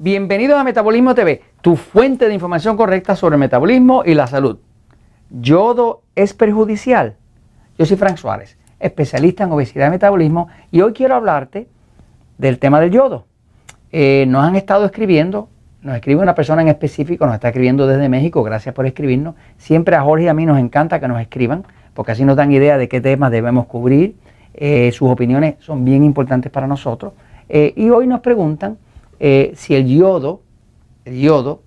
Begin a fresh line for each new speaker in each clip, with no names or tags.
Bienvenidos a Metabolismo TV, tu fuente de información correcta sobre metabolismo y la salud. ¿Yodo es perjudicial? Yo soy Frank Suárez, especialista en obesidad y metabolismo, y hoy quiero hablarte del tema del yodo. Eh, nos han estado escribiendo, nos escribe una persona en específico, nos está escribiendo desde México, gracias por escribirnos. Siempre a Jorge y a mí nos encanta que nos escriban, porque así nos dan idea de qué temas debemos cubrir. Eh, sus opiniones son bien importantes para nosotros. Eh, y hoy nos preguntan eh, si el yodo, el yodo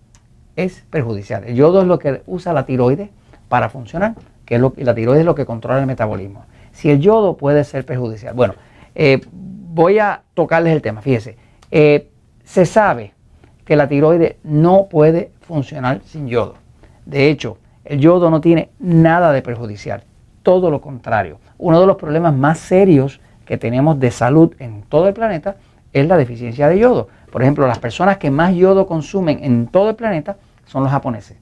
es perjudicial. El yodo es lo que usa la tiroides para funcionar, que es lo, la tiroides es lo que controla el metabolismo. Si el yodo puede ser perjudicial. Bueno, eh, voy a tocarles el tema. Fíjese, eh, se sabe que la tiroides no puede funcionar sin yodo. De hecho, el yodo no tiene nada de perjudicial, todo lo contrario. Uno de los problemas más serios que tenemos de salud en todo el planeta es la deficiencia de yodo. Por ejemplo, las personas que más yodo consumen en todo el planeta son los japoneses.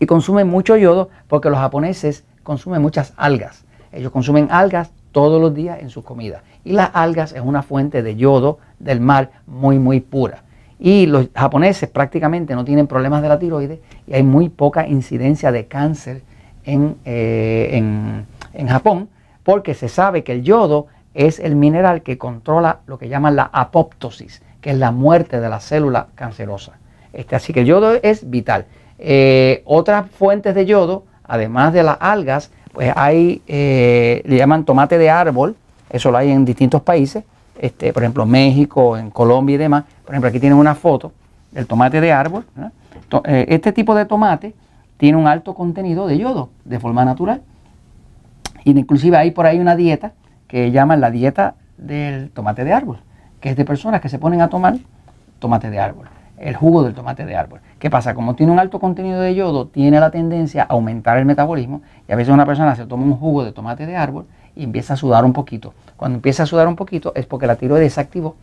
Y consumen mucho yodo porque los japoneses consumen muchas algas. Ellos consumen algas todos los días en sus comidas. Y las algas es una fuente de yodo del mar muy, muy pura. Y los japoneses prácticamente no tienen problemas de la tiroides y hay muy poca incidencia de cáncer en, eh, en, en Japón porque se sabe que el yodo es el mineral que controla lo que llaman la apoptosis, que es la muerte de la célula cancerosa. Este, así que el yodo es vital. Eh, otras fuentes de yodo, además de las algas, pues hay, eh, le llaman tomate de árbol, eso lo hay en distintos países, este, por ejemplo México, en Colombia y demás. Por ejemplo, aquí tienen una foto del tomate de árbol. Eh, este tipo de tomate tiene un alto contenido de yodo de forma natural. Y inclusive hay por ahí una dieta que llaman la dieta del tomate de árbol que es de personas que se ponen a tomar tomate de árbol, el jugo del tomate de árbol. ¿Qué pasa? Como tiene un alto contenido de yodo, tiene la tendencia a aumentar el metabolismo y a veces una persona se toma un jugo de tomate de árbol y empieza a sudar un poquito. Cuando empieza a sudar un poquito es porque la tiroides se activó,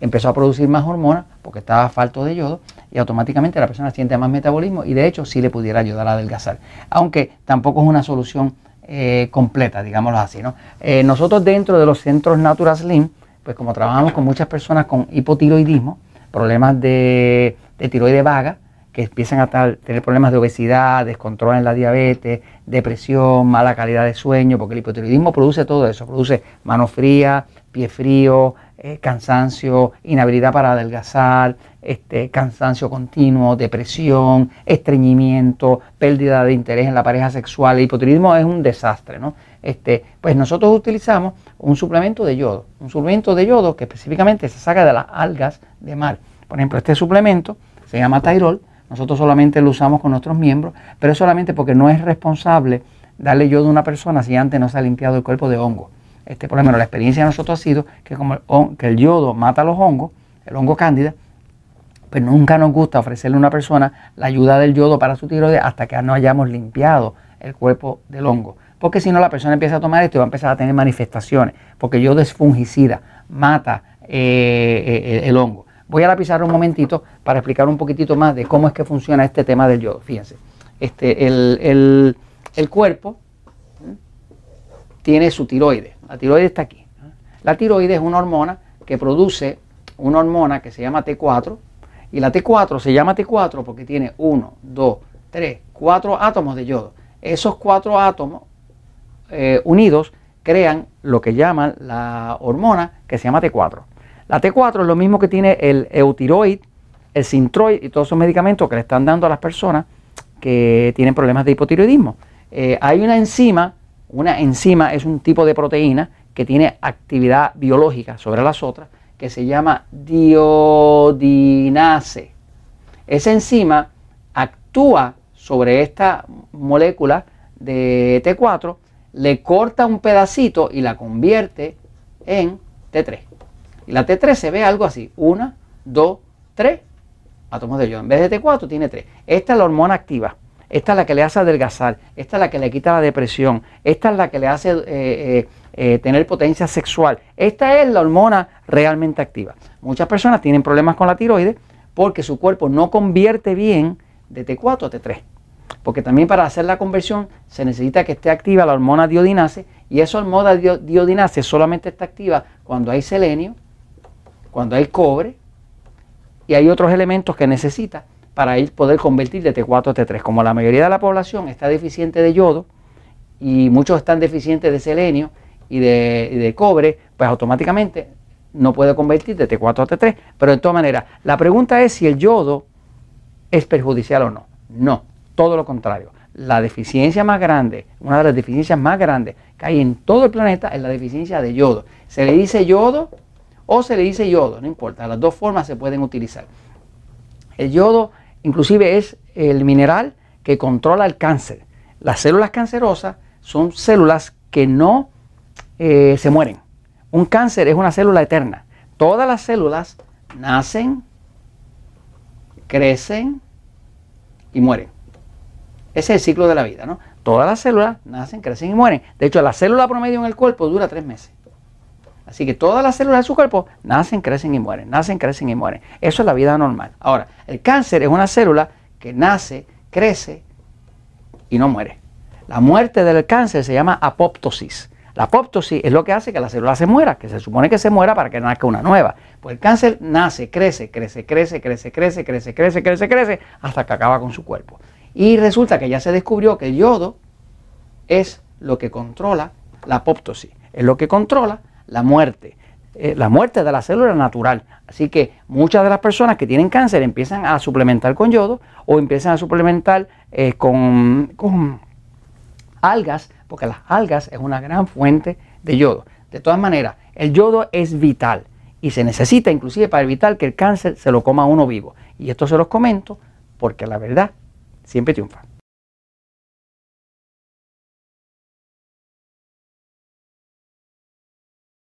empezó a producir más hormonas porque estaba falto de yodo y automáticamente la persona siente más metabolismo y de hecho sí le pudiera ayudar a adelgazar. Aunque tampoco es una solución eh, completa, digámoslo así. ¿no? Eh, nosotros dentro de los centros Natural Slim, pues como trabajamos con muchas personas con hipotiroidismo, problemas de, tiroides vaga, que empiezan a tener problemas de obesidad, descontrol en la diabetes, depresión, mala calidad de sueño, porque el hipotiroidismo produce todo eso, produce mano fría, pie frío, eh, cansancio, inhabilidad para adelgazar, este, cansancio continuo, depresión, estreñimiento, pérdida de interés en la pareja sexual. El hipotiroidismo es un desastre, ¿no? Este, pues nosotros utilizamos un suplemento de yodo, un suplemento de yodo que específicamente se saca de las algas de mar. Por ejemplo, este suplemento se llama Tyrol, nosotros solamente lo usamos con nuestros miembros, pero es solamente porque no es responsable darle yodo a una persona si antes no se ha limpiado el cuerpo de hongo. Este, por ejemplo, la experiencia de nosotros ha sido que como el, que el yodo mata los hongos, el hongo cándida, pues nunca nos gusta ofrecerle a una persona la ayuda del yodo para su tiroides hasta que no hayamos limpiado el cuerpo del hongo porque si no la persona empieza a tomar esto y va a empezar a tener manifestaciones, porque yodo es fungicida, mata eh, eh, el hongo. Voy a la pizarra un momentito para explicar un poquitito más de cómo es que funciona este tema del yodo. Fíjense, este, el, cuerpo tiene su tiroides. La tiroides está aquí. La tiroides es una hormona que produce una hormona que se llama T4 y la T4 se llama T4 porque tiene 1, 2, 3, 4 átomos de yodo. Esos cuatro átomos eh, unidos crean lo que llaman la hormona que se llama T4. La T4 es lo mismo que tiene el eutiroid, el sintroid y todos esos medicamentos que le están dando a las personas que tienen problemas de hipotiroidismo. Eh, hay una enzima, una enzima es un tipo de proteína que tiene actividad biológica sobre las otras, que se llama diodinase. Esa enzima actúa sobre esta molécula de T4 le corta un pedacito y la convierte en T3. Y la T3 se ve algo así, 1, 2, 3 átomos de yodo. En vez de T4 tiene 3. Esta es la hormona activa. Esta es la que le hace adelgazar. Esta es la que le quita la depresión. Esta es la que le hace eh, eh, eh, tener potencia sexual. Esta es la hormona realmente activa. Muchas personas tienen problemas con la tiroides porque su cuerpo no convierte bien de T4 a T3 porque también para hacer la conversión se necesita que esté activa la hormona diodinase y esa hormona diodinase solamente está activa cuando hay selenio, cuando hay cobre y hay otros elementos que necesita para poder convertir de T4 a T3. Como la mayoría de la población está deficiente de yodo y muchos están deficientes de selenio y de, cobre, pues automáticamente no puede convertir de T4 a T3. Pero de todas maneras, la pregunta es si el yodo es perjudicial o no. No, todo lo contrario. La deficiencia más grande, una de las deficiencias más grandes que hay en todo el planeta es la deficiencia de yodo. Se le dice yodo o se le dice yodo, no importa, las dos formas se pueden utilizar. El yodo Inclusive es el mineral que controla el cáncer. Las células cancerosas son células que no eh, se mueren. Un cáncer es una célula eterna. Todas las células nacen, crecen y mueren. Ese es el ciclo de la vida, ¿no? Todas las células nacen, crecen y mueren. De hecho, la célula promedio en el cuerpo dura tres meses. Así que todas las células de su cuerpo nacen, crecen y mueren, nacen, crecen y mueren. Eso es la vida normal. Ahora, el cáncer es una célula que nace, crece y no muere. La muerte del cáncer se llama apoptosis. La apoptosis es lo que hace que la célula se muera, que se supone que se muera para que nazca una nueva. Pues el cáncer nace, crece, crece, crece, crece, crece, crece, crece, crece, crece, hasta que acaba con su cuerpo. Y resulta que ya se descubrió que el yodo es lo que controla la apoptosis, es lo que controla la muerte. Eh, la muerte de la célula natural. Así que muchas de las personas que tienen cáncer empiezan a suplementar con yodo o empiezan a suplementar eh, con, con algas, porque las algas es una gran fuente de yodo. De todas maneras, el yodo es vital y se necesita inclusive para evitar que el cáncer se lo coma uno vivo. Y esto se los comento porque la verdad siempre triunfa.